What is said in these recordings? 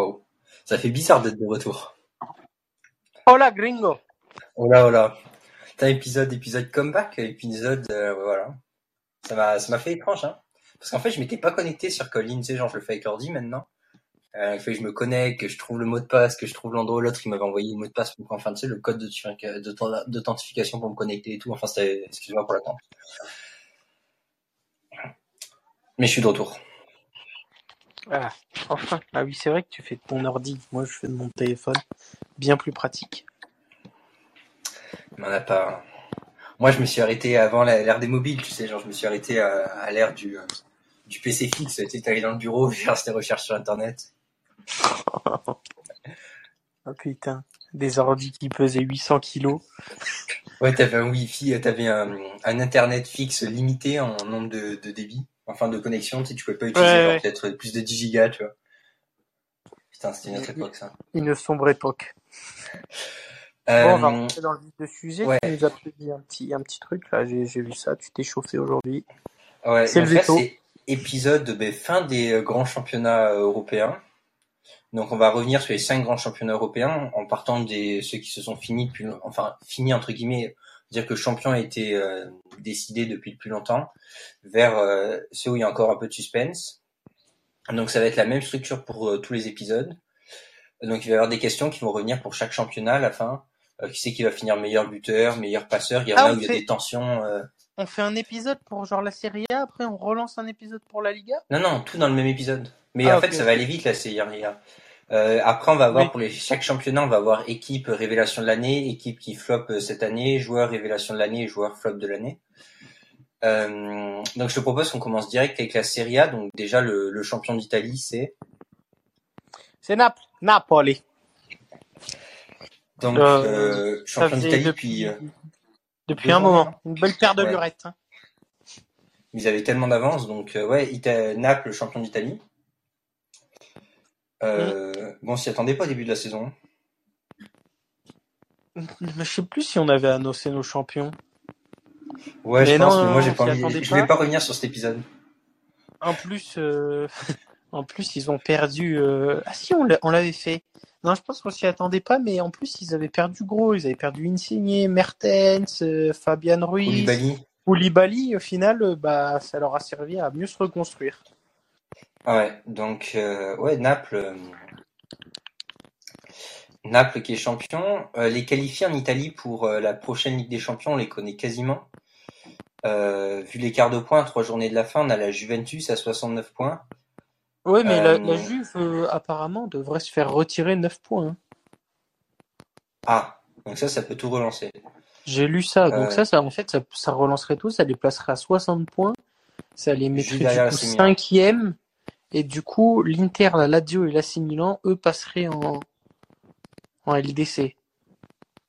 Wow. Ça fait bizarre d'être de retour. Hola gringo. Oh là. T'as épisode, épisode comeback, épisode, euh, voilà. Ça m'a, ça m'a fait étrange, hein. Parce qu'en fait, je m'étais pas connecté sur Colin, tu sais, genre, je le fais avec l'ordi maintenant. Euh, il fait que je me connecte, que je trouve le mot de passe, que je trouve l'endroit, l'autre, il m'avait envoyé le mot de passe, pour, enfin, tu sais, le code d'authentification pour me connecter et tout. Enfin, c'était, excuse-moi pour l'attente. Mais je suis de retour. Ah, enfin. Ah oui, c'est vrai que tu fais de ton ordi. Moi, je fais de mon téléphone. Bien plus pratique. Il m'en a pas. Moi, je me suis arrêté avant l'ère des mobiles, tu sais, genre, je me suis arrêté à, à l'ère du, euh, du PC fixe. Tu sais, allé dans le bureau, faire des recherches sur Internet. oh putain, des ordi qui pesaient 800 kilos. Ouais, t'avais un Wi-Fi, t'avais un, un Internet fixe limité en nombre de, de débit, enfin de connexion, tu sais, tu pouvais pas utiliser Ouais, ouais. peut-être plus de 10 gigas, tu vois. Putain, c'était une autre époque, ça. Une sombre époque. Euh, Bon, on va rentrer dans le vif du sujet. ouais. Tu nous as prévu un petit, un petit truc, là. J'ai j'ai vu ça. Tu t'es chauffé aujourd'hui. ouais, c'est le veto. c'est épisode ben, fin des euh, grands championnats euh, européens. Donc on va revenir sur les cinq grands championnats européens en partant des ceux qui se sont finis depuis, enfin finis entre guillemets, dire que le champion a été euh, décidé depuis le plus longtemps, vers euh, ceux où il y a encore un peu de suspense. Donc ça va être la même structure pour euh, tous les épisodes. Donc il va y avoir des questions qui vont revenir pour chaque championnat à la fin. Euh, qui c'est qui va finir meilleur buteur, meilleur passeur. Il y en Ah, a où il y a des tensions. On fait un épisode pour genre la Serie A, après on relance un épisode pour la Liga? Non, non, tout dans le même épisode. Mais Ah, en fait, ça va aller vite, là, c'est rien. Euh, après, on va avoir Oui. pour les, chaque championnat, on va avoir équipe révélation de l'année, équipe qui flop euh, cette année, joueur révélation de l'année et joueur flop de l'année. Euh, donc, je te propose qu'on commence direct avec la Serie A. Donc, déjà, le, le champion d'Italie, c'est? C'est Naples. Napoli. donc Euh, euh, champion d'Italie. depuis, Puis euh, depuis un moment. Une belle paire de Ouais. lurettes. hein. ils avaient tellement d'avance. Donc, euh, ouais, Ita- Naples, champion d'Italie. Euh, Bon, on s'y attendait pas au début de la saison. Je sais plus si on avait annoncé nos champions. Ouais, je pense, mais moi, j'ai pas envie. attendait Je vais pas. pas revenir sur cet épisode. En plus, euh, en plus, ils ont perdu. euh, Ah si, on l'a- on l'avait fait. Non, je pense qu'on s'y attendait pas, mais en plus, ils avaient perdu gros. Ils avaient perdu Insigne, Mertens, euh, Fabian Ruiz, Koulibaly. Koulibaly. Au final, euh, bah, ça leur a servi à mieux se reconstruire. Ouais, donc euh, ouais, Naples, euh, Naples qui est champion. Euh, les qualifiés en Italie pour la prochaine Ligue des Champions, on les connaît quasiment. Vu l'écart de points, trois journées de la fin, on a la Juventus à 69 points. Ouais, mais la, la Juve, apparemment, devrait se faire retirer 9 points. hein. Ah, donc ça, ça peut tout relancer. J'ai lu ça. Donc ça, ça, en fait, ça, ça relancerait tout. Ça les placerait à 60 points. Ça les mettrait du coup cinquième. Et du coup, l'Inter, la Lazio et l'AC Milan, eux, passeraient en, en LDC.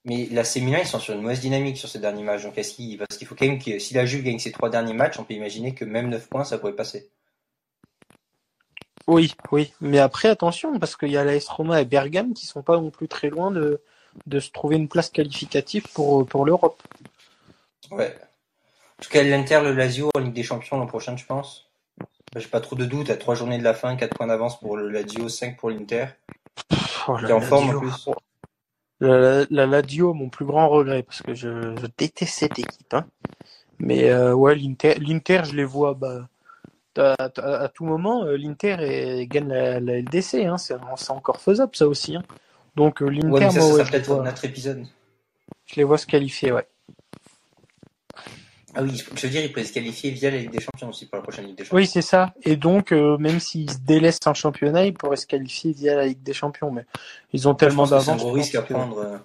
Mais la Milan, ils sont sur une mauvaise dynamique sur ces derniers matchs. Donc est-ce qu'il, parce qu'il faut quand même que si la Juve gagne ses trois derniers matchs, on peut imaginer que même 9 points, ça pourrait passer. Oui, oui. Mais après, attention, parce qu'il y a l'AS Roma et Bergame qui sont pas non plus très loin de, de se trouver une place qualificative pour, pour l'Europe. Ouais. En tout cas, l'Inter, le Lazio en Ligue des Champions l'an prochain, tu penses? J'ai pas trop de doutes. À trois journées de la fin, 4 points d'avance pour le Lazio, 5 pour l'Inter. Oh, Qui est en forme en plus. La, la, la Lazio, mon plus grand regret, parce que je, je déteste cette équipe. Hein. Mais euh, ouais, l'Inter, l'Inter, je les vois bah, à, à- à tout moment. euh, L'Inter gagne la, la LDC. Hein. C'est, c'est encore faisable, ça aussi. Hein. Donc l'Inter, Ouais, mais ça, moi, ça ouais, sera je, les peut-être vois, un autre épisode. je les vois se qualifier. Ouais. Ah oui, je veux dire, ils pourraient se qualifier via la Ligue des Champions aussi pour la prochaine Ligue des Champions. Oui, c'est ça. Et donc, euh, même s'ils se délaissent un championnat, ils pourraient se qualifier via la Ligue des Champions. Mais ils ont tellement que c'est un d'avance. gros risque à prendre. euh,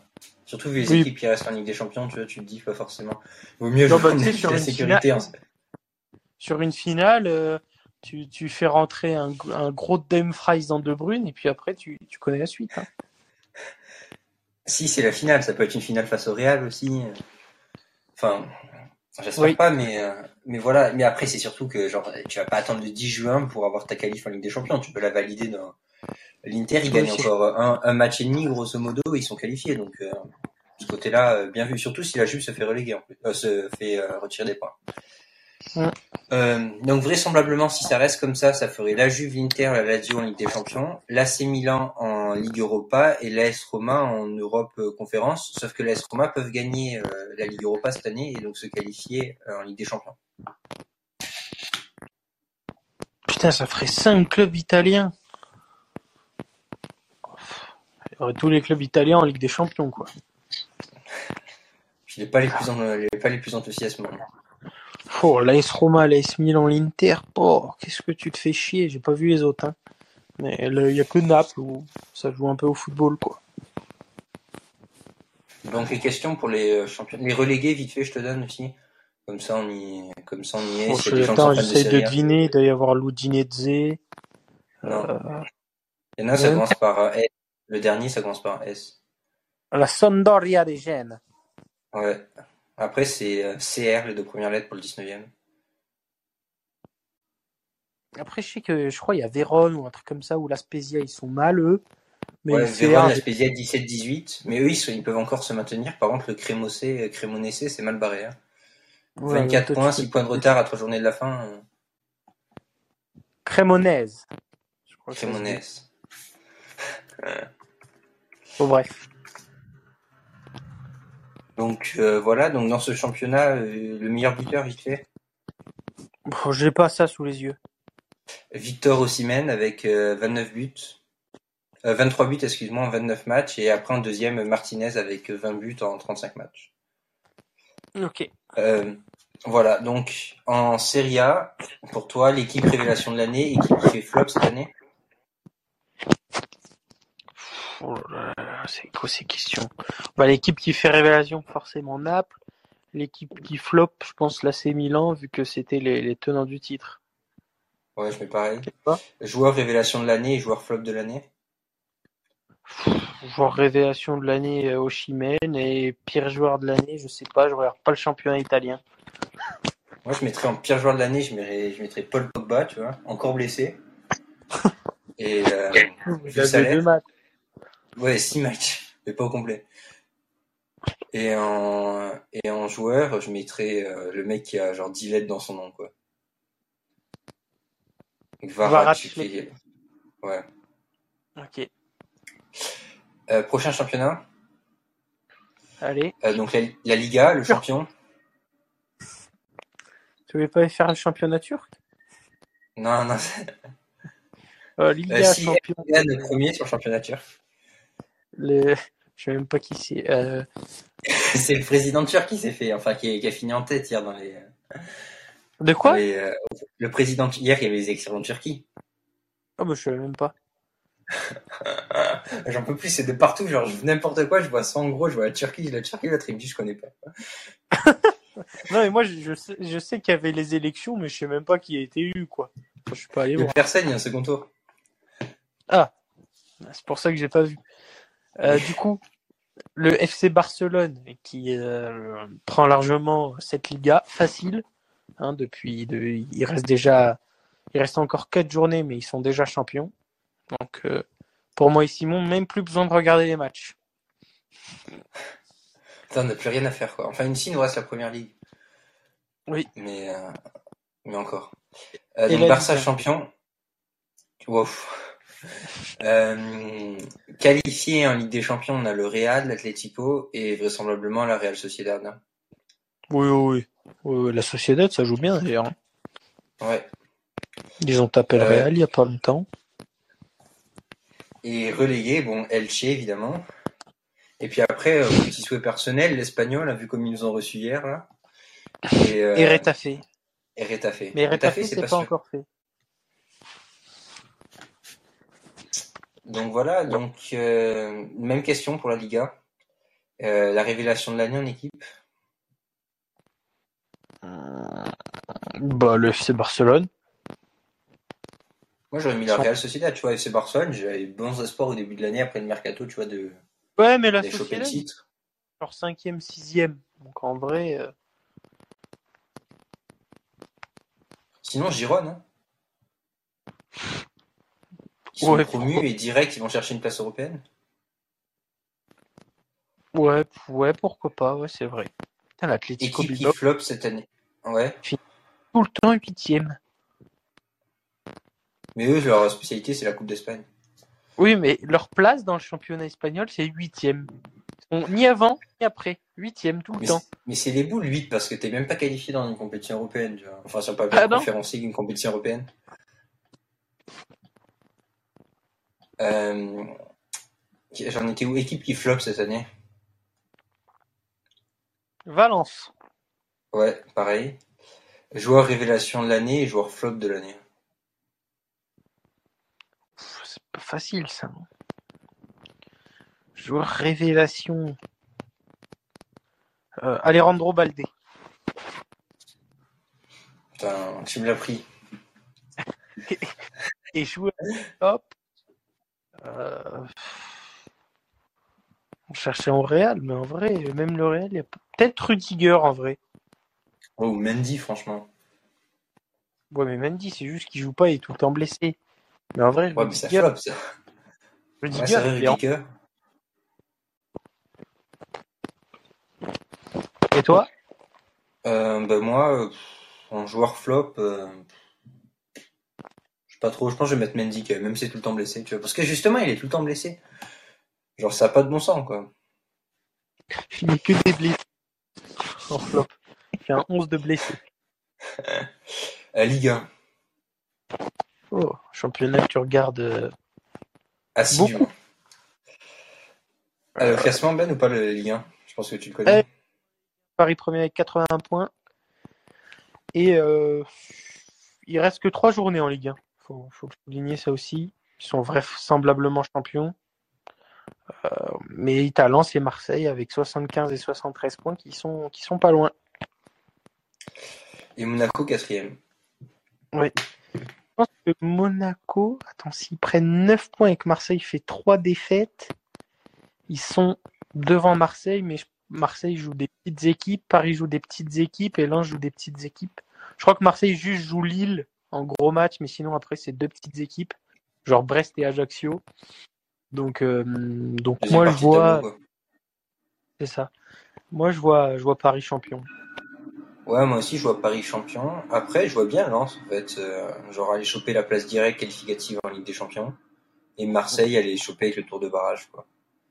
Surtout vu les Oui. équipes qui restent en Ligue des Champions, tu vois, tu te dis pas forcément. Vaut mieux Non, jouer bah, sur une sécurité. hein. Sur une finale, euh, tu, tu fais rentrer un, un gros Dumfries dans De Bruyne et puis après, tu, tu connais la suite. hein. Si c'est la finale, ça peut être une finale face au Real aussi. Enfin, j'espère Oui. pas, mais euh, mais voilà. Mais après, c'est surtout que genre, tu vas pas attendre le 10 juin pour avoir ta qualif en Ligue des Champions. Tu peux la valider dans l'Inter. Ils Oui, gagnent encore un, un match et demi, grosso modo, et ils sont qualifiés. Donc euh, de ce côté-là, euh, bien vu. Surtout si la Juve se fait reléguer, en plus, euh, se fait euh, retirer des points. Euh, donc vraisemblablement, si ça reste comme ça, ça ferait la Juve, l'Inter, la Lazio en Ligue des Champions, l'AC Milan en Ligue Europa et l'AS Roma en Europe euh, Conférence. Sauf que l'AS Roma peuvent gagner euh, la Ligue Europa cette année et donc se qualifier euh, en Ligue des Champions. Putain, ça ferait 5 clubs italiens. Il y aurait tous les clubs italiens en Ligue des Champions, quoi. Je n'ai pas les plus en- pas les plus enthousiasmants. Oh, l'AS Roma, l'AS Milan, l'Inter. Oh, qu'est-ce que tu te fais chier. J'ai pas vu les autres. Hein. Mais il y a que Naples où ça joue un peu au football, quoi. Donc les questions pour les euh, champions, les relégués, vite fait, je te donne aussi. Comme ça, on y, comme ça, on y est. Bon, je- fans de de deviner. Il doit y avoir Ludinese. Non. Euh, Il y en a, ça commence par euh, S. Le dernier, ça commence par S. la Sampdoria des Gènes. Ouais. Après, c'est euh, CR, les deux premières lettres pour le 19e. Après, je sais que je crois qu'il y a Vérone ou un truc comme ça où la Spezia ils sont mal eux. Mais ouais, Vérone, un- la Spezia 17-18. Mais eux, ils, sont- ils peuvent encore se maintenir. Par contre, le Crémosé, euh, Crémonessé, c'est mal barré. hein. Ouais, 24 toi, tu points, sais. 6 points de retard à 3 journées de la fin. euh, Crémonaise. Je crois que ça se dit. Crémonesse. Bon, bref. Donc euh, voilà, donc dans ce championnat, euh, le meilleur buteur, vite fait, Bon, j'ai pas ça sous les yeux. Victor Osimhen avec euh, 29 buts. Euh, 23 buts, excuse-moi, en 29 matchs. Et après, un deuxième, Martinez avec euh, 20 buts en 35 matchs. Ok. Euh, voilà, donc en Serie A, pour toi, l'équipe révélation de l'année, équipe qui fait flop cette année? Oh là là, c'est quoi ces questions bah, L'équipe qui fait révélation, forcément Naples. L'équipe qui flop, je pense l'AC Milan, vu que c'était les, les tenants du titre. Ouais, je mets pareil. Joueur révélation de l'année et joueur flop de l'année? Joueur révélation de l'année, euh, Oshimen. Et pire joueur de l'année, je sais pas, je regarde pas le championnat italien. Moi, je mettrais en pire joueur de l'année, je mettrais, je mettrais Paul Pogba, tu vois, encore blessé. Et euh, Il Vu a le salaire. deux matchs. Ouais, 6 matchs, mais pas au complet. Et en, et en joueur, je mettrais euh, le mec qui a genre 10 lettres dans son nom, quoi. Kvaratskhelia. Ouais. Ok. Euh, prochain championnat, Allez. euh, donc la, la Liga, le champion. Tu veux pas faire le championnat turc? Non, non, euh, Liga, si, champion. Le premier sur le championnat turc. Le... Je sais même pas qui c'est. Euh... C'est le président turc qui s'est fait, enfin qui, qui a fini en tête hier dans les. De quoi? les, euh, le président hier, il y avait les élections en Turquie. Ah bah je sais même pas. J'en peux plus, c'est de partout, genre je- n'importe quoi, je vois ça en gros, je vois la Turquie, la Turquie, l'autre il me dit je connais pas. Non mais moi je, sais, je sais qu'il y avait les élections, mais je sais même pas qui a été élu quoi. Je suis pas allé Il y a voir. personne, il y a un second tour. C'est pour ça que j'ai pas vu. Euh, du coup, le FC Barcelone qui euh, prend largement cette Liga facile. Hein, depuis, de, il reste déjà, il reste encore quatre journées, mais ils sont déjà champions. Donc euh, pour moi et Simon, même plus besoin de regarder les matchs. Putain, on n'a plus rien à faire quoi. Enfin, ici, il nous reste la première ligue. Oui. Mais, mais encore. Donc Barça champion. Wow. Euh, qualifié en Ligue des Champions, on a le Real, l'Atlético et vraisemblablement la Real Sociedad. hein. Oui, oui, oui. La Sociedad, ça joue bien d'ailleurs. hein. Ouais. Ils ont tapé le Euh, Real il y a pas longtemps. Et relégué, bon, Elche évidemment. Et puis après, euh, petit souhait personnel, l'Espagnol, a vu comme ils nous ont reçus hier là. Et, euh, Et Retafe. et Retafe. Mais Retafe, Retafe, c'est pas, encore fait. Donc voilà, donc euh, même question pour la Liga. Euh, la révélation de l'année en équipe. Bah, le FC Barcelone. Moi j'aurais mis la Real Sociedad, tu vois, FC Barcelone, j'avais bons espoirs au début de l'année après le mercato, tu vois, de Ouais, mais la choper le Sociedad, titre. genre cinquième, sixième. Donc en vrai, euh, Sinon Giron, hein. Ils sont Ouais, promus et direct ils vont chercher une place européenne. ouais, ouais, pourquoi pas, ouais, c'est vrai. Putain, l'Atlético Équipe qui flop cette année. Ouais. tout le temps huitième. Mais eux, leur spécialité, c'est la Coupe d'Espagne. Oui, mais leur place dans le championnat espagnol, c'est huitième. Ni avant, ni après. Huitième tout le Mais temps. Mais c'est les boules 8 parce que t'es même pas qualifié dans une compétition européenne. Tu vois. Enfin, sur papier Ah non conférence une compétition européenne. Euh, J'en étais où? Équipe qui flop cette année Valence. Ouais, pareil. Joueur révélation de l'année et joueur flop de l'année. C'est pas facile, ça. non Joueur révélation. Euh, Alejandro Balde. Putain, tu me l'as pris. Et joueur hop. Euh... On cherchait en Real, mais en vrai, même le Real, il y a peut-être Rudiger en vrai. Oh, Mendy, franchement. Ouais, mais Mendy, c'est juste qu'il joue pas, il est tout le temps blessé. Mais en vrai, Ouais, mais ça Rudiger, flop, ça. Rudiger, Ouais, en- Rudiger. Et toi? Euh, bah, moi, euh, en joueur flop, euh, sais pas trop, je pense que je vais mettre Mendy, même, si c'est tout le temps blessé, tu vois. Parce que justement, il est tout le temps blessé. Genre, ça a pas de bon sens, quoi. Il n'est que des blessés. En flop. Il fait un 11 de blessés. Euh, Ligue 1, Oh, championnat que tu regardes. euh, assidûment. Euh, le classement, Ben, ou pas le Ligue 1 Je pense que tu le connais. Euh, Paris premier avec 81 points. Et euh, il reste que 3 journées en Ligue 1. Faut, faut souligner ça aussi. Ils sont vraisemblablement champions. Euh, mais Italie, c'est Marseille avec 75 et 73 points qui sont, qui sont pas loin. Et Monaco, quatrième. Je pense que Monaco, attends, s'ils prennent 9 points et que Marseille fait 3 défaites, ils sont devant Marseille, mais Marseille joue des petites équipes, Paris joue des petites équipes et Lens joue des petites équipes. Je crois que Marseille juste joue Lille en gros match, mais sinon après c'est deux petites équipes, genre Brest et Ajaccio. Donc, euh, donc Deuxième moi je vois, c'est ça. Moi je vois, je vois Paris champion. Ouais, moi aussi, je vois Paris champion. Après, je vois bien Lens, en fait. euh, genre, aller choper la place directe qualificative en Ligue des Champions. Et Marseille, aller choper avec le tour de barrage, quoi.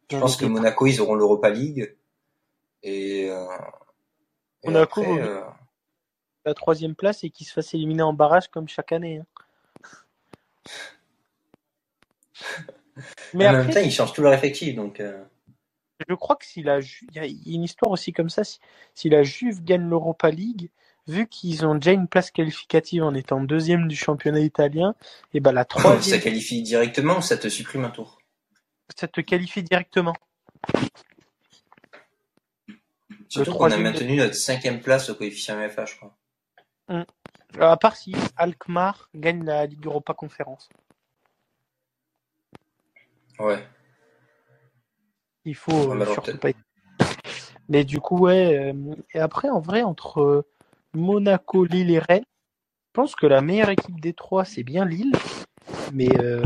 Je pense que Monaco, ils auront l'Europa League. Et, euh, Monaco, après, euh, la troisième place et qu'ils se fassent éliminer en barrage comme chaque année. hein. Mais en après, même temps, ils changent tout leur effectif, donc, euh, je crois que si la Ju- il y a il y a une histoire aussi comme ça, si, si la Juve gagne l'Europa League, vu qu'ils ont déjà une place qualificative en étant deuxième du championnat italien, et ben la ça troisième, qualifie directement ou ça te supprime un tour? ça te qualifie directement. Surtout qu'on a maintenu notre cinquième place au coefficient MFA, je crois. Euh, À part si Alkmaar gagne la Ligue Europa Conférence. Ouais. Il faut euh, surtout pas. Mais du coup, ouais. euh, et après, en vrai, entre Monaco, Lille et Rennes, je pense que la meilleure équipe des trois, c'est bien Lille. Mais euh,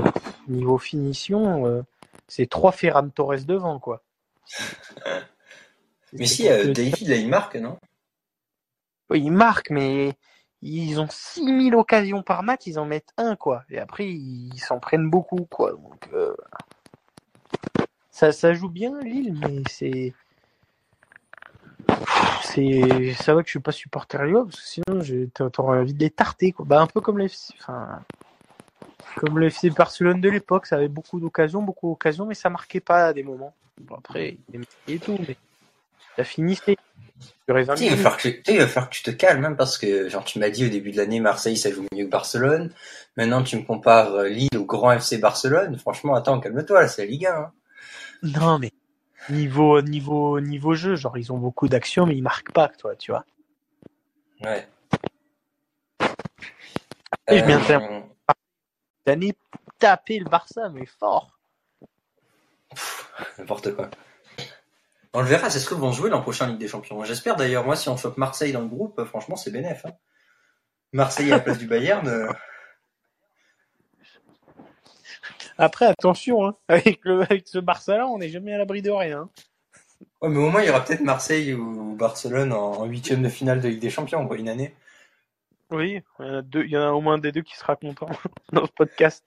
niveau finition, euh, c'est trois Ferran Torres devant, quoi. Mais si, euh, David, là, il marque, non? Oui, ils marquent, mais ils ont 6000 occasions par match, ils en mettent un, quoi. Et après, ils s'en prennent beaucoup, quoi. Donc, euh, ça, ça joue bien, Lille, mais c'est. C'est, ça va que je suis pas supporter Lillois, parce que sinon, t'aurais envie de les tarter, quoi. Bah, un peu comme le FC, enfin, comme le FC Barcelone de l'époque, ça avait beaucoup d'occasions, beaucoup d'occasions, mais ça marquait pas à des moments. Bon, après, il et tout, mais 20 Tu sais, il va que, tu sais, il va falloir que tu te calmes, hein, parce que, genre, tu m'as dit au début de l'année, Marseille, ça joue mieux que Barcelone. Maintenant, tu me compares euh, Lille au grand FC Barcelone. Franchement, attends, calme-toi, là, c'est la Ligue 1. hein. Non, mais niveau, niveau, niveau jeu, genre, ils ont beaucoup d'actions, mais ils marquent pas, toi, tu vois. Ouais. Et je viens de Euh, faire- Cette année, taper le Barça, mais fort. N'importe quoi. On le verra, c'est ce que vont jouer l'an prochain Ligue des Champions. J'espère d'ailleurs, moi, si on chope Marseille dans le groupe, euh, franchement, c'est bénef. Hein. Marseille à la place du Bayern. euh, Après, attention, hein, avec, le, avec ce Barça-là, on n'est jamais à l'abri de rien. Ouais, mais au moins, il y aura peut-être Marseille ou Barcelone en huitième de finale de Ligue des Champions, quoi, une année. Oui, il y, en a deux, il y en a au moins des deux qui sera content dans ce podcast.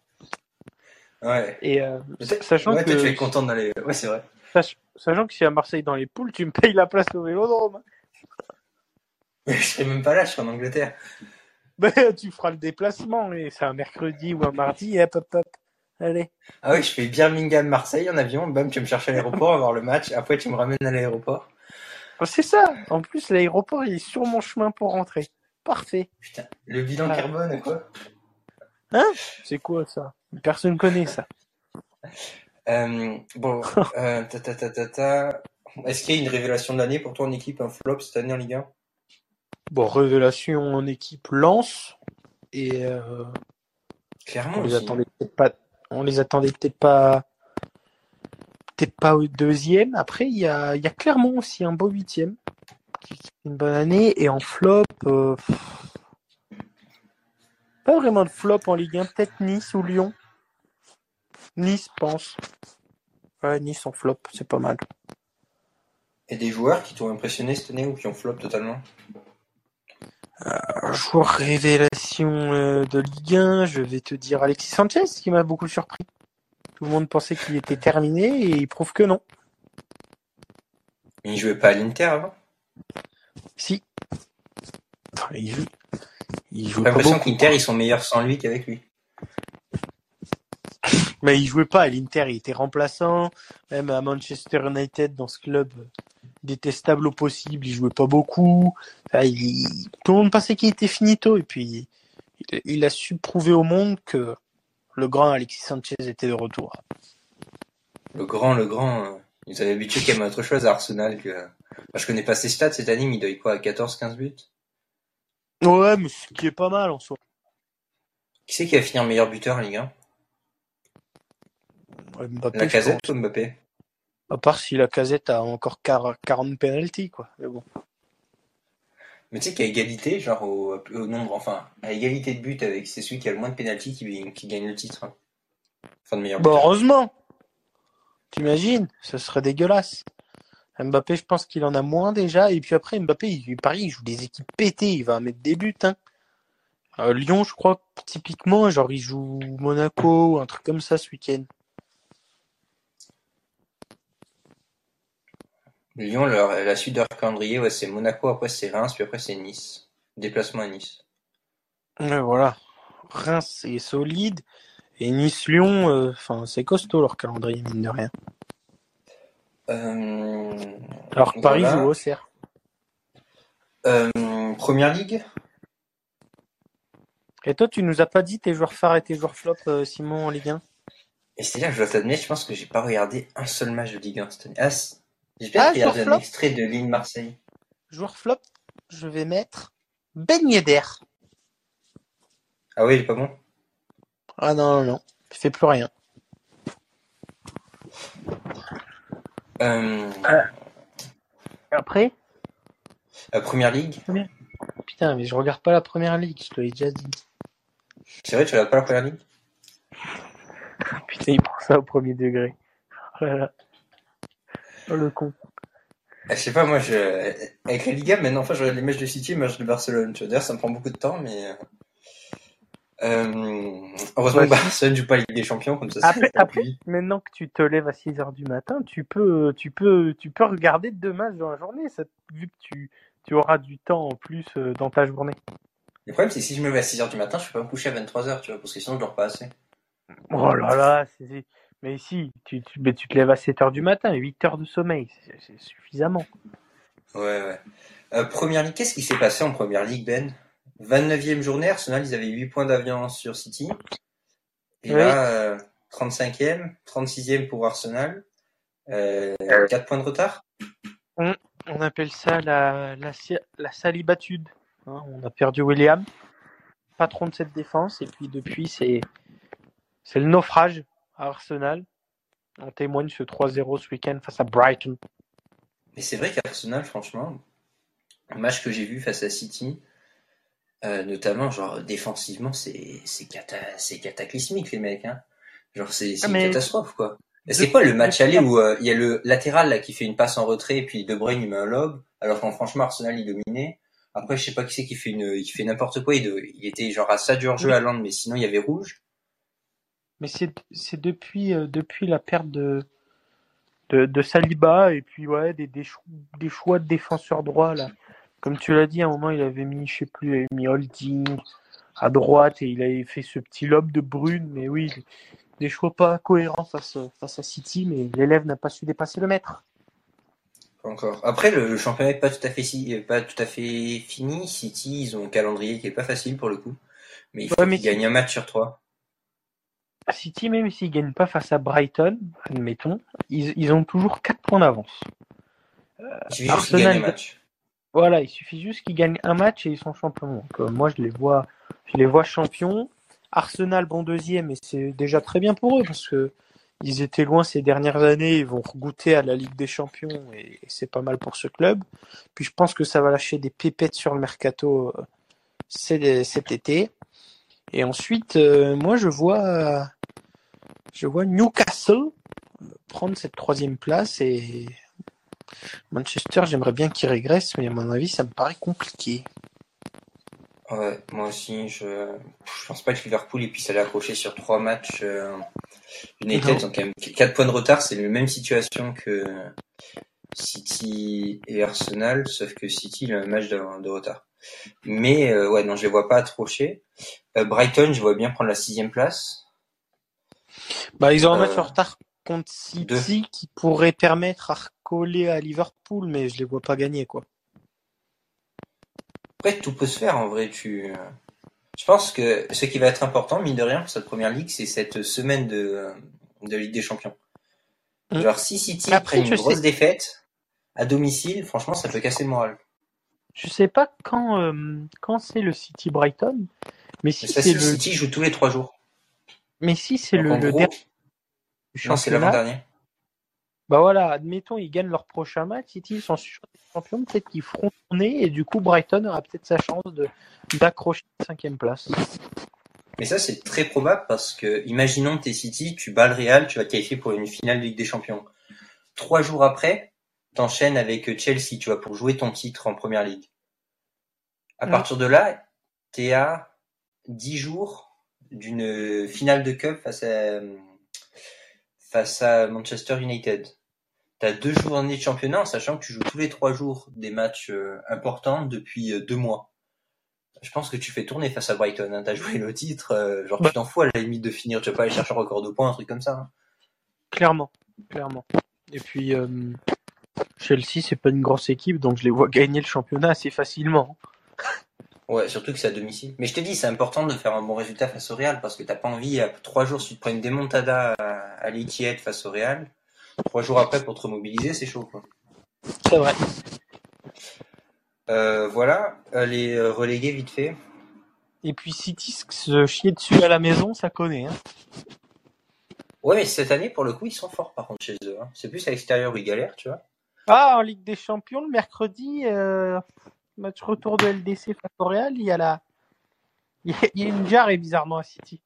Ouais. Et euh, sachant ouais, toi, tu que être content d'aller. Ouais, c'est vrai. Sach- sachant que si à Marseille dans les poules, tu me payes la place au Vélodrome. Je serai même pas là, je serai en Angleterre. Ben, tu feras le déplacement et c'est un mercredi ou un mardi. Et hop, hop, hop. Allez. Ah oui, je fais Birmingham-Marseille en avion. Bam, tu me cherches à l'aéroport, va voir le match. Après, tu me ramènes à l'aéroport. Oh, C'est ça. En plus, l'aéroport il est sur mon chemin pour rentrer. Parfait. Putain, le bilan Ah. carbone, quoi. C'est quoi ça? Personne connaît ça. Euh, bon, euh, ta, ta, ta, ta, ta. Est-ce qu'il y a une révélation de l'année pour toi en équipe, un flop cette année en Ligue 1 Bon, révélation en équipe lance et euh, Clairement on les aussi. attendait peut-être pas. On les attendait peut-être pas. Peut-être pas au deuxième. Après, il y a, il y a Clermont aussi un beau huitième. qui Une bonne année et en flop. euh, pff, Pas vraiment de flop en Ligue 1. Peut-être Nice ou Lyon. Nice, pense. Ouais, Nice en flop, c'est pas mal. Et des joueurs qui t'ont impressionné cette année ou qui ont flop totalement? Un joueur révélation euh, de Ligue 1, je vais te dire Alexis Sanchez, qui m'a beaucoup surpris. Tout le monde pensait qu'il était terminé et il prouve que non. Mais il jouait pas à l'Inter avant? Si. Il joue. Il J'ai l'impression qu'Inter, ils sont meilleurs sans lui qu'avec lui. Mais il jouait pas à l'Inter, il était remplaçant. Même à Manchester United, dans ce club détestable au possible, il jouait pas beaucoup. Enfin, il- Tout le monde pensait qu'il était finito. Et puis, il- a su prouver au monde que le grand Alexis Sanchez était de retour. Le grand, le grand, euh, ils avaient habitué quand même à autre chose à Arsenal que... Enfin, je connais pas ses stats cette année, mais il doit y quoi à 14-15 buts? Ouais, mais ce qui est pas mal en soi. Qui c'est qui va finir meilleur buteur en Ligue 1 Ouais, Mbappé, La casette ou Mbappé? À part si la casette a encore quar- 40 penalties, quoi. Mais bon. Mais tu sais qu'à égalité, genre au, au nombre, enfin, à égalité de buts avec c'est celui qui a le moins de pénalty qui, qui gagne le titre. hein. Enfin, de meilleur buteur. heureusement. T'imagines? Ce serait dégueulasse. Mbappé, je pense qu'il en a moins déjà. Et puis après, Mbappé, il, pareil, il joue des équipes pétées. Il va mettre des buts. Hein. Euh, Lyon, je crois, typiquement, genre, il joue Monaco ou un truc comme ça ce week-end. Lyon, la suite de leur calendrier, ouais, c'est Monaco, après c'est Reims, puis après c'est Nice. Déplacement à Nice. Ouais, voilà. Reims, c'est solide. Et Nice-Lyon, euh, c'est costaud leur calendrier, mine de rien. Euh, Alors que Paris Voilà. joue au Auxerre. euh, Première Ligue? Et toi, tu nous as pas dit tes joueurs phares et tes joueurs flops, euh, Simon, en Ligue 1 Et c'est là que je dois t'admettre, je pense que j'ai pas regardé un seul match de Ligue 1 cette année. Ah, peut-être Ah, regardé sur un flop extrait de Ligne Marseille. Joueur flop, je vais mettre Ben Yedder. Ah oui, il est pas bon Ah non, non, non. Il fait plus rien. euh, Après? euh, Première Ligue Putain, mais je regarde pas la première ligue, je te l'ai déjà dit. C'est vrai, tu regardes pas la Première Ligue? Putain, il prend ça au premier degré. Oh là là. Oh le con. Ah, Je sais pas, moi, je... avec la Liga, maintenant, enfin, je regarde les matchs de City et les matchs de Barcelone. Tu vois, d'ailleurs, ça me prend beaucoup de temps, mais... euh, Euh... Heureusement que Barcelone joue pas la Ligue des Champions, comme ça, c'est Après, après, maintenant que tu te lèves à 6 heures du matin, tu peux, tu peux, tu peux regarder deux matchs dans la journée, ça, vu que tu, tu auras du temps en plus euh, dans ta journée. Le problème, c'est que si je me lève à 6h du matin, je peux pas me coucher à 23h, tu vois, parce que sinon, je dors pas assez. Oh là là, c'est- mais si, tu, tu, mais tu te lèves à 7 heures du matin, 8 heures de sommeil, c'est suffisamment. Ouais, ouais. Euh, première Ligue, qu'est-ce qui s'est passé en Première Ligue, Ben? 29e journée, Arsenal, ils avaient 8 points d'avance sur City. Et Oui. là, euh, 35e, 36e pour Arsenal. Euh, 4 points de retard? On appelle ça la, la, salibatude. hein. on a perdu William, patron de cette défense, et puis depuis, c'est le naufrage à Arsenal. On témoigne ce 3-0 ce week-end face à Brighton. Mais c'est vrai qu'Arsenal, franchement, un match que j'ai vu face à City, euh, notamment, genre, défensivement, c'est c'est cata- c'est cataclysmique, les mecs. Hein. Genre, c'est c'est Ah, une catastrophe, quoi. C'est quoi le match aller où euh, il y a le latéral là qui fait une passe en retrait et puis De Bruyne il met un lob, alors qu'en franchement Arsenal il dominait. Après, je sais pas qui c'est qui fait une, qui fait n'importe quoi. Il, il, était genre à ça du hors-jeu à Londres, mais sinon il y avait rouge. Mais c'est, depuis, euh, depuis la perte de, de, de, Saliba et puis ouais, des, des, choix, des choix de défenseur droit là. Comme tu l'as dit, à un moment, il avait mis, je sais plus, il avait mis Holding à droite et il avait fait ce petit lobe de brune. Mais oui, des choix pas cohérents face, face à City, mais l'élève n'a pas su dépasser le maître. Encore. Après, le, championnat n'est pas tout à fait pas tout à fait fini. City, ils ont un calendrier qui est pas facile pour le coup, mais il faut qu'ils gagnent un match sur trois. City, même s'ils gagnent pas face à Brighton, admettons, ils, ils ont toujours 4 points d'avance. un match. Voilà, il suffit juste qu'ils gagnent un match et ils sont champions. Donc, euh, moi, je les vois, je les vois champions. Arsenal bon deuxième et c'est déjà très bien pour eux parce que ils étaient loin ces dernières années, ils vont goûter à la Ligue des Champions et c'est pas mal pour ce club. Puis je pense que ça va lâcher des pépettes sur le mercato euh, cet été. Et ensuite, euh, moi je vois, je vois Newcastle prendre cette troisième place et Manchester, j'aimerais bien qu'il régresse, mais à mon avis, ça me paraît compliqué. Ouais, moi aussi, je, je pense pas que Liverpool puisse aller accrocher sur trois matchs. Euh, United ont quand même 4 points de retard, c'est la même situation que City et Arsenal, sauf que City il a un match de, retard. Mais euh, ouais, non, je les vois pas accrocher. Euh, Brighton, je vois bien prendre la sixième place. Bah, ils ont un match euh, retard contre City qui pourrait permettre à recoller à Liverpool, mais je les vois pas gagner, quoi. Après, tout peut se faire en vrai. Tu, je pense que ce qui va être important, mine de rien, pour cette première ligue, c'est cette semaine de, de Ligue des Champions. Mmh. Genre, si City Après, une grosse défaite à domicile, franchement, ça peut casser le moral. Je sais pas quand, euh, quand c'est le City Brighton, mais si c'est le City joue tous les trois jours. Mais si c'est le, le dernier. Non, c'est l'avant-dernier. Bah voilà, admettons, ils gagnent leur prochain match, City sont champions, peut-être qu'ils feront tourner et du coup Brighton aura peut-être sa chance de d'accrocher la cinquième place. Mais ça c'est très probable parce que imaginons que t'es City, tu bats le Real, tu vas te qualifier pour une finale de Ligue des Champions. Trois jours après, t'enchaînes avec Chelsea, tu vois, pour jouer ton titre en Première Ligue. À partir de là, t'es à dix jours d'une finale de Cup face à face à Manchester United. Tu as deux journées de championnat en sachant que tu joues tous les trois jours des matchs euh, importants depuis euh, deux mois. Je pense que tu fais tourner face à Brighton. Hein. Tu as joué le titre, euh, genre tu t'en fous à la limite de finir. Tu vas pas aller chercher un record de points, un truc comme ça. Hein. Clairement, clairement. Et puis Chelsea, c'est pas une grosse équipe, donc je les vois gagner le championnat assez facilement. Ouais, surtout que c'est à domicile. Mais je te dis, c'est important de faire un bon résultat face au Real parce que t'as pas envie, à trois jours, si tu te prends une démontada à, à face au Real, trois jours après pour te remobiliser, c'est chaud, quoi. C'est vrai. Euh, voilà, les euh, relégués vite fait. Et puis City se chier dessus à la maison, ça connaît. Hein. Ouais, mais cette année, pour le coup, ils sont forts par contre chez eux. Hein. C'est plus à l'extérieur où ils galèrent, tu vois. Ah, en Ligue des Champions, le mercredi, euh, match retour de LDC face au Real, il y a la, il y a une jarre et bizarrement à City.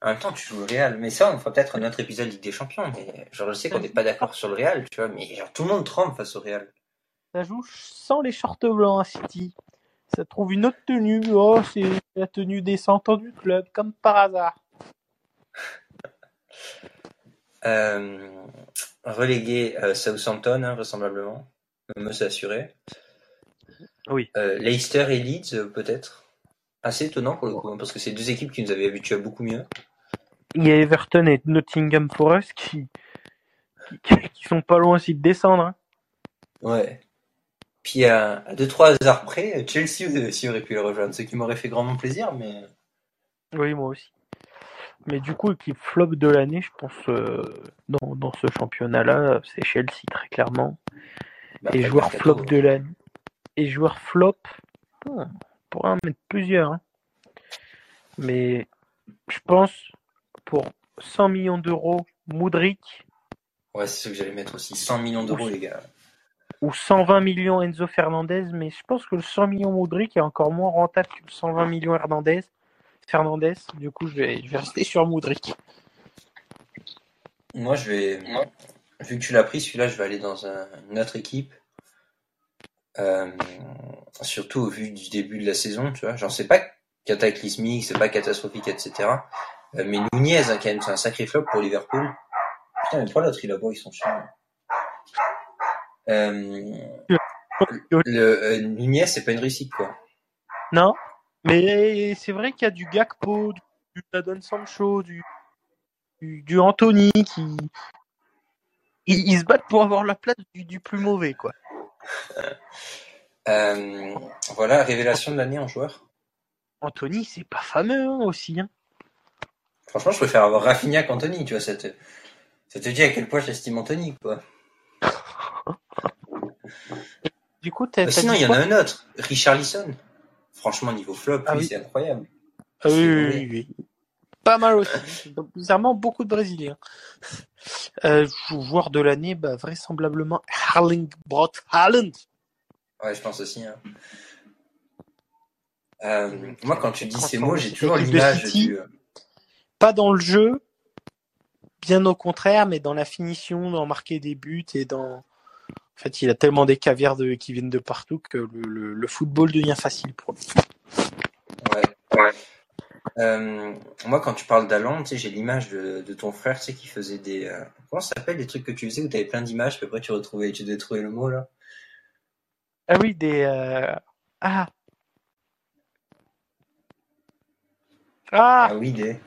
En même temps, tu joues le Real, mais ça, on fera peut-être un autre épisode Ligue des Champions. Mais genre, je sais qu'on n'est pas d'accord sur le Real, tu vois, mais genre, tout le monde tremble face au Real. Ça joue sans les shorts blancs à City. Ça trouve une autre tenue. Oh, c'est la tenue des ans du club, comme par hasard. euh, relégué euh, Southampton, hein, vraisemblablement. Me c'est assuré. Oui. Euh, Leicester et Leeds, euh, peut-être. Assez étonnant pour le coup, hein, parce que c'est deux équipes qui nous avaient habitués à beaucoup mieux. Il y a Everton et Nottingham Forest qui, qui, sont pas loin aussi de descendre. Hein. Ouais. Puis à, deux trois hasards près, Chelsea aussi aurait pu les rejoindre, ce qui m'aurait fait grandement plaisir, mais. Oui, moi aussi. Mais du coup, équipe flop de l'année, je pense, euh, dans, dans ce championnat-là, c'est Chelsea très clairement. Bah, et joueur flop de l'année. Et joueur flop, on pourrait en mettre plusieurs. Hein. Mais je pense pour 100 millions d'euros, Moudric. Ouais, c'est ce que j'allais mettre aussi. 100 millions d'euros, les gars. Ou 120 millions Enzo Fernandez, mais je pense que le 100 millions Moudric est encore moins rentable que le 120 millions Hernandez. Fernandez. Du coup, je vais, je vais rester sur Moudric. Moi, je vais. Vu que tu l'as pris, celui-là, je vais aller dans une autre équipe. Euh, surtout au vu du début de la saison, tu vois. J'en sais pas cataclysmique, c'est pas catastrophique, etc. Euh, mais Nunez, hein, quand même, c'est un sacré flop pour Liverpool. Putain, mais pourquoi l'autre il là-bas, ils sont chiants. Euh, le euh, Nunez, c'est pas une réussite, quoi. Non, mais c'est vrai qu'il y a du Gakpo, du, du Jadon Sancho, du, du, du Anthony qui ils, ils se battent pour avoir la place du, du plus mauvais, quoi. Euh, voilà, révélation de l'année en joueur. Anthony, c'est pas fameux hein, aussi. Hein. Franchement, je préfère avoir Rafinha qu'Anthony, tu vois. Ça te, ça te dit à quel point j'estime Anthony, quoi. Du coup, t'as, Euh, t'as sinon, il y en a un autre, Richarlison. Franchement, niveau flop, Ah oui. c'est incroyable. Ah oui, oui, oui. Pas mal aussi. Donc, bizarrement, beaucoup de Brésiliens. Euh, joueur de l'année, bah, vraisemblablement Harling Brot Haaland. Ouais, je pense aussi. hein. Euh, moi, quand tu dis ces mots, j'ai toujours l'image du. euh, Pas dans le jeu, bien au contraire, mais dans la finition, dans marquer des buts et dans. En fait, il a tellement des caviars de... qui viennent de partout que le, le, le football devient facile pour lui. Ouais. Euh, moi, quand tu parles d'Alan, tu sais, j'ai l'image de, de ton frère, tu sais, qui faisait des. euh, comment ça s'appelle les trucs que tu faisais où tu avais plein d'images, puis après tu retrouvais, tu devais trouver le mot là. Ah oui, des. euh, Ah Ah Ah oui, des.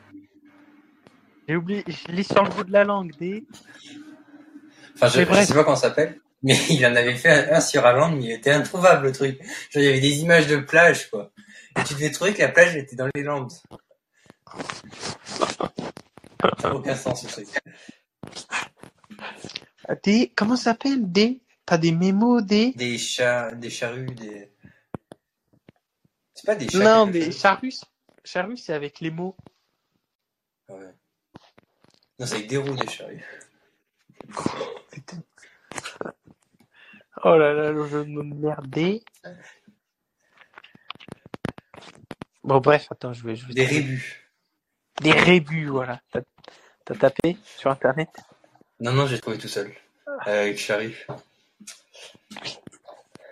J'ai oublié, je lis sur le bout de la langue, des. Enfin, je, C'est vrai. je sais pas comment ça s'appelle, mais il en avait fait un, un sur Alan, mais il était introuvable le truc. Genre, il y avait des images de plage, quoi. Et tu devais trouver que la plage était dans les Landes. Ça n'a aucun sens, ce truc. Des. Comment ça s'appelle? Des. Pas des mémos, des. Des chats, des charrues, des. C'est pas des chats. Non, chose. charrus. Charrus, c'est avec les mots. Ah ouais. Non, c'est avec des roues, des charrues. Oh là là, le jeu merde. Des. Bon, bref, attends, je vais. Je vais Des rébus. Des rébus, voilà. T'as t'as tapé sur internet Non, non, j'ai trouvé tout seul. Euh, avec charrue.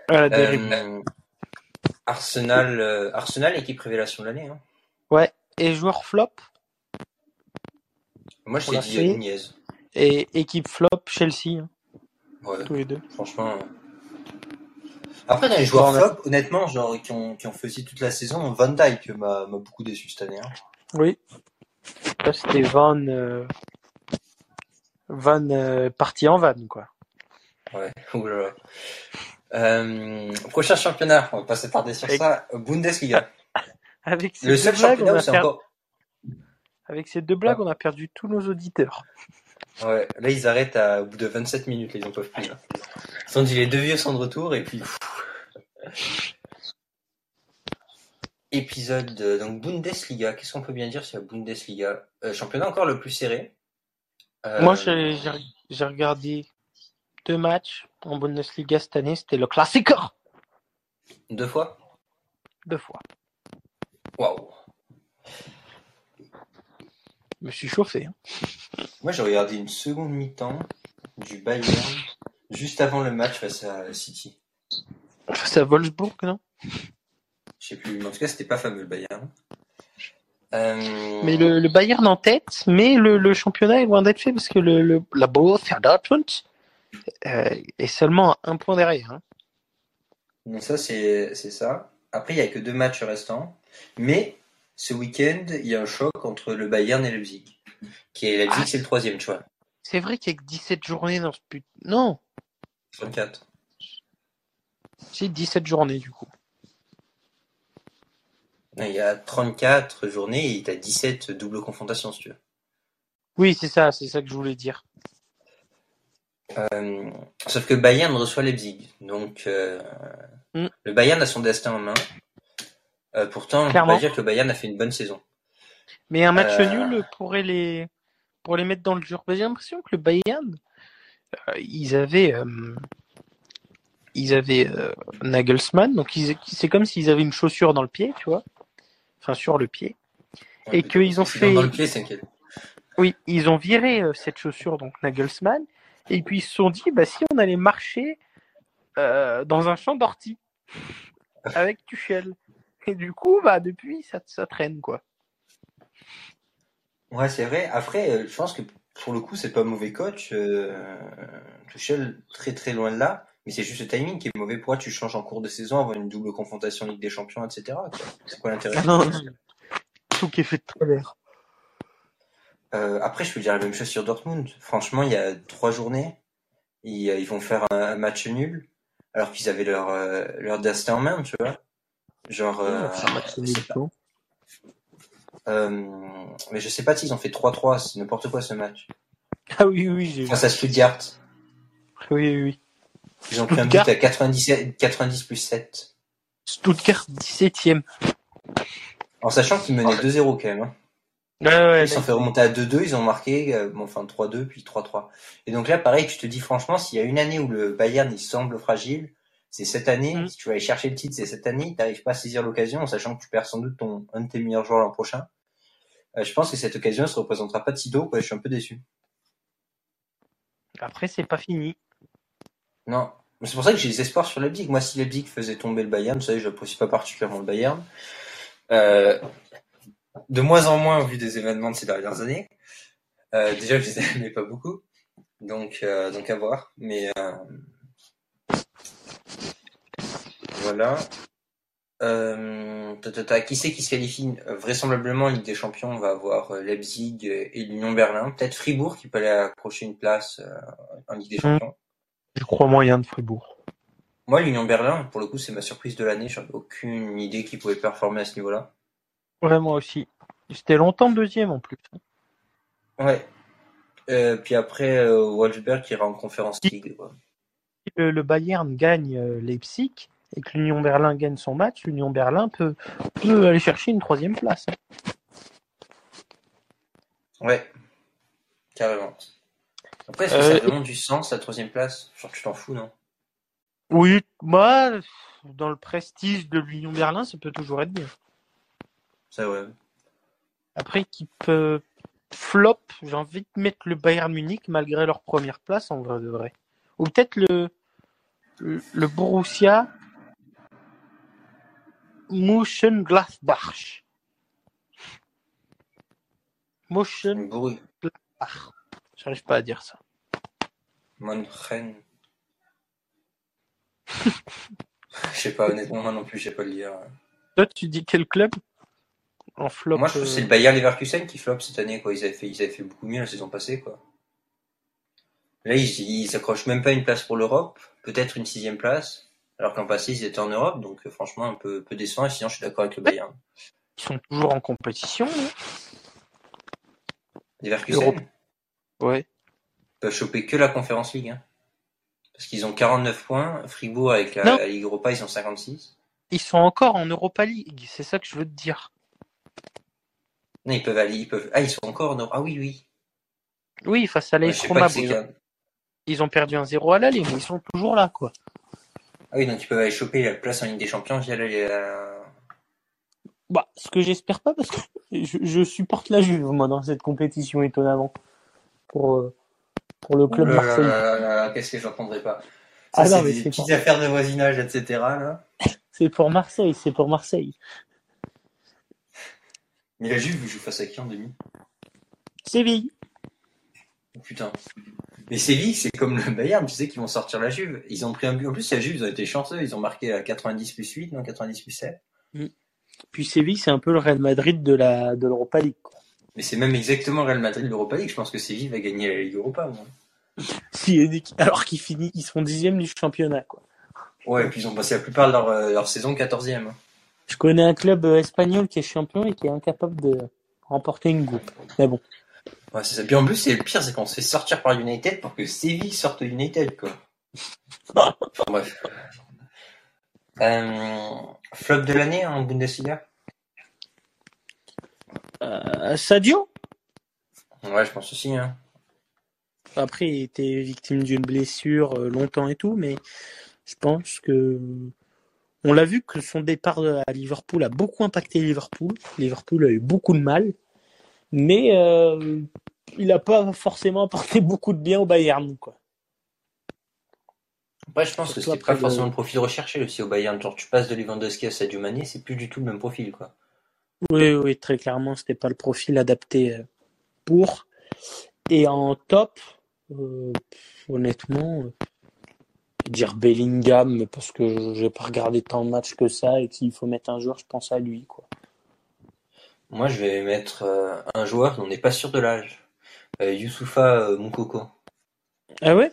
Voilà, des rébus. Euh, Arsenal, euh, Arsenal, équipe révélation de l'année. Hein. Ouais. Et joueur flop Moi, je t'ai dit Nunez. et équipe flop Chelsea, hein, Ouais, tous les deux. franchement. euh. Après, dans les joueurs a- flop, honnêtement, genre, qui ont, qui ont fait aussi toute la saison, Van Dyke m'a beaucoup déçu cette année. Hein. Oui. Là, c'était Van. euh, Van euh, parti en van, quoi. Ouais, oulala. Euh, prochain championnat, on va pas s'attarder sur Et- ça. Bundesliga. Avec ces Le deux seul blagues, on championnat où c'est per- encore. Avec ces deux blagues, on a perdu tous nos auditeurs. Ouais, là ils arrêtent à, au bout de 27 minutes, là, ils en peuvent plus. Là. Ils ont dit les deux vieux sont de retour et puis. Épisode de, donc Bundesliga. Qu'est-ce qu'on peut bien dire sur la Bundesliga? Euh, Championnat encore le plus serré. Euh, Moi, j'ai regardé deux matchs en Bundesliga cette année. C'était le Classiker. Deux fois? Deux fois. Waouh. Je me suis chauffé. hein. Moi j'ai regardé une seconde mi-temps du Bayern juste avant le match face à City. C'est à Wolfsburg, non? Je sais plus, mais en tout cas c'était pas fameux le Bayern. Euh, Mais le, le Bayern en tête, mais le, le championnat est loin d'être fait parce que le, le, la Borussia Dortmund euh, est seulement à un point derrière. hein. Donc ça, c'est ça. Après, il y a que deux matchs restants. Mais ce week-end, il y a un choc entre le Bayern et Leipzig. Qui est Leipzig, Ah. c'est le troisième, tu vois. C'est vrai qu'il y a que 17 journées dans ce but. Non, 34. c'est 17 journées du coup. Non, Il y a 34 journées et tu as 17 doubles confrontations, si tu veux. Oui, c'est ça, c'est ça que je voulais dire. Euh, sauf que Bayern reçoit Leipzig. Donc, euh, Mm. le Bayern a son destin en main. Euh, pourtant, on peut pas dire que le Bayern a fait une bonne saison. Mais un match Euh. nul pourrait les pour les mettre dans le dur. Bah, J'ai l'impression que le Bayern, euh, ils avaient ils avaient Nagelsmann, donc c'est comme s'ils avaient une chaussure dans le pied, tu vois, enfin sur le pied. Et qu'ils ont fait- Dans le pied. Oui, ils ont viré cette chaussure, donc Nagelsmann, et puis ils se sont dit, bah, si on allait marcher dans un champ d'ortie avec Tuchel. Et du coup, bah depuis, ça, ça traîne quoi. Ouais, c'est vrai. Après, euh, je pense que pour le coup, c'est pas un mauvais coach. Euh, Tuchel, très très loin de là. Mais c'est juste le timing qui est mauvais. Pourquoi tu changes en cours de saison, avoir une double confrontation Ligue des Champions, etc. C'est quoi l'intérêt Ah non, non. Tout qui est fait de travers. Euh, après, je peux dire la même chose sur Dortmund. Franchement, il y a trois journées, ils, ils vont faire un, un match nul, alors qu'ils avaient leur euh, leur destin en main, tu vois. Genre, euh, Euh, mais je sais pas s'ils ont fait 3-3, c'est n'importe quoi ce match. Ah oui, oui, j'ai. Face à Stuttgart, Oui, oui, ils ont pris un but à 90, 90 plus 7. Stuttgart 17ème. En sachant qu'ils menaient 2-0 quand même. Hein. Ouais, ouais, Ils se sont fait remonter à 2-2, ils ont marqué, euh, bon, enfin 3-2 puis 3-3. Et donc là, pareil, tu te dis franchement, s'il y a une année où le Bayern il semble fragile, c'est cette année. Mm. Si tu vas aller chercher le titre, c'est cette année. T'arrives pas à saisir l'occasion, en sachant que tu perds sans doute ton un de tes meilleurs joueurs l'an prochain. Euh, je pense que cette occasion elle se représentera pas de sitôt. Quoi. Je suis un peu déçu. Après, c'est pas fini. Non, Mais c'est pour ça que j'ai des espoirs sur Leipzig. Moi, si Leipzig faisait tomber le Bayern, vous savez, j'apprécie pas particulièrement le Bayern. Euh, de moins en moins au vu des événements de ces dernières années. Euh, déjà, je les aimais pas beaucoup. Donc, euh, donc à voir. Mais euh, voilà. Euh, qui c'est qui se qualifie Vraisemblablement, en Ligue des Champions, on va avoir euh, Leipzig et l'Union Berlin. Peut-être Fribourg qui peut aller accrocher une place euh, en Ligue des Champions. Je crois moyen de Fribourg. Moi, l'Union Berlin, pour le coup, c'est ma surprise de l'année. J'avais aucune idée qu'ils pouvaient performer à ce niveau-là. Ouais, moi aussi. C'était longtemps deuxième en plus. Ouais. Euh, puis après, euh, Wolfsberg qui ira en conférence League. Si le, le Bayern gagne Leipzig et que l'Union Berlin gagne son match, l'Union Berlin peut, peut aller chercher une troisième place. Ouais. Carrément. Après, est-ce que Euh, ça a vraiment du sens, la troisième place? Genre, tu t'en fous, non? Oui, moi, dans le prestige de l'Union Berlin, ça peut toujours être bien. Ça, ouais. Après, qui peut flop, j'ai envie de mettre le Bayern Munich malgré leur première place en vrai de vrai. Ou peut-être le, le Borussia Mönchengladbach. Mönchengladbach. J'arrive pas à dire ça. Monchen. Je sais pas, honnêtement, moi non plus, je sais pas le dire. Toi, tu dis quel club? En flop Moi, je trouve que euh, c'est le Bayer Leverkusen qui flop cette année, quoi. Ils avaient fait, ils avaient fait beaucoup mieux la saison passée, quoi. Là, ils, ils s'accrochent même pas une place pour l'Europe. Peut-être une sixième place. Alors qu'en passé, ils étaient en Europe, donc euh, franchement, un peu, peu décevant. Et sinon, je suis d'accord avec le Bayern. Ils sont toujours en compétition. non? Leverkusen? Europe. Ouais. peuvent choper que la Conférence League. Hein. Parce qu'ils ont 49 points. Fribourg, avec la, Ligue Europa, ils ont 56. Ils sont encore en Europa League. C'est ça que je veux te dire. Non, ils peuvent aller, ils peuvent. Ah, ils sont encore en Europe. Ah oui, oui. Oui, face à Ouais, l'AS je sais Roma. pas qui c'est bon, qui ils, ont, ils ont perdu un 0 à l'aller, mais ils sont toujours là, quoi. Ah oui, donc ils peuvent aller choper la place en Ligue des Champions via la. Bah, ce que j'espère pas, parce que je, je supporte la Juve, moi, dans cette compétition, étonnamment. Pour, euh, pour le Oh club là là, Qu'est-ce que j'entendrai pas Ça, Ah non, c'est mais des petites affaires de voisinage, etc. C'est pour Marseille, c'est pour Marseille. Mais la Juve joue face à qui en demi? Séville. Oh, Putain. Mais Séville, c'est comme le Bayern, tu sais qu'ils vont sortir la Juve. Ils ont pris un but. En plus, la Juve, ils ont été chanceux. Ils ont marqué à 90 plus 8, non 90 plus 7. Puis Séville, c'est un peu le Real Madrid de la de l'Europa League. quoi. Mais c'est même exactement Real Madrid de l'Europa League. Je pense que Séville va gagner la Ligue Europa. moi. Si- alors qu'ils finissent, ils sont dixième du championnat, quoi. Ouais, et puis ils ont passé la plupart de leur, euh, leur saison 14e. hein. Je connais un club euh, espagnol qui est champion et qui est incapable de remporter une coupe. Mais bon. Ouais, c'est ça. Puis en plus, c'est le pire, c'est qu'on se fait sortir par United pour que Séville sorte de United, quoi. enfin, bref. Euh, flop de l'année en Bundesliga? Euh, Sadio? Ouais, je pense aussi. Hein. Après, il était victime d'une blessure euh, longtemps et tout, mais je pense que on l'a vu que son départ à Liverpool a beaucoup impacté Liverpool. Liverpool a eu beaucoup de mal, mais euh, il n'a pas forcément apporté beaucoup de bien au Bayern, quoi. Après, je pense que Surtout c'était pas forcément le- profil recherché aussi au Bayern. Genre, tu passes de Lewandowski à Sadio Mané, c'est plus du tout le même profil, quoi. Oui, oui, très clairement, c'était pas le profil adapté euh, pour. Et en top, euh, honnêtement, euh, je dire Bellingham, mais parce que j'ai pas regardé tant de matchs que ça et que s'il faut mettre un joueur, je pense à lui, quoi. Moi, je vais mettre euh, un joueur dont on n'est pas sûr de l'âge. Euh, Youssoufa euh, Moukoko. Ah ouais?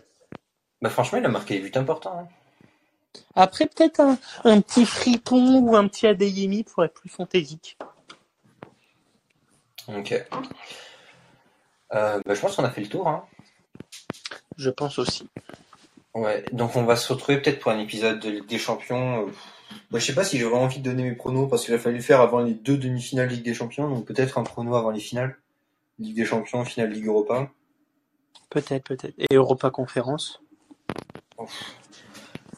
Bah, franchement, il a marqué des buts importants. hein. Après, peut-être un, un petit Fripon ou un petit Adeyemi pour être plus fantaisique. Ok. Euh, bah, je pense qu'on a fait le tour. Hein. Je pense aussi. Ouais, donc on va se retrouver peut-être pour un épisode de Ligue des Champions. euh, Moi, je sais pas si j'aurais envie de donner mes pronos parce qu'il a fallu faire avant les deux demi-finales Ligue des Champions, donc peut-être un prono avant les finales. Ligue des Champions, finale Ligue Europa. Peut-être, peut-être. Et Europa Conférence.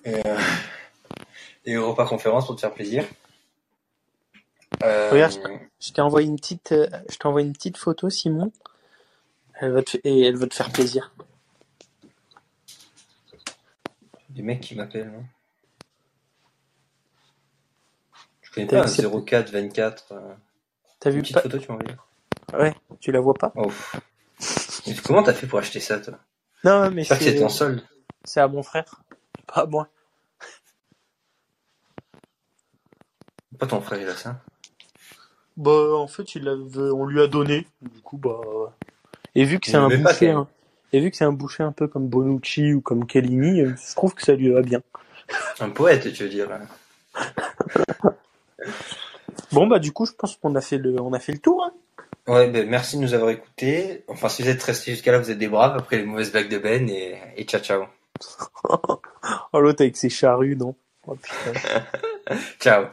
Et, euh, et Europa Conférence pour te faire plaisir. Euh, Regarde, Je t'ai envoyé une petite, euh, je t'ai envoyé une petite photo, Simon. Elle va te, et elle va te faire plaisir. des mecs qui m'appellent. hein. Je connais pas un accepté. 04 24. euh, T'as vu petite pas photo, tu envoyé. Ouais, tu la vois pas? Oh. Mais comment t'as fait pour acheter ça, toi? Non, mais J'espère que c'était c'est, en solde. c'est à mon frère, pas à moi. Pas ton frère, il a ça. Bah, en fait, il avait, on lui a donné. Du coup, bah. Et vu que c'est un boucher, hein, et vu que c'est un boucher un peu comme Bonucci ou comme Kellini, euh, je trouve que ça lui va bien. Un poète, tu veux dire. Bon, bah, du coup, je pense qu'on a fait le, on a fait le tour, hein. Ouais, ben merci de nous avoir écoutés. Enfin, si vous êtes restés jusqu'à là, vous êtes des braves après les mauvaises blagues de Ben et, et ciao ciao. Oh, l'autre avec ses charrues, non? Oh, putain. Ciao.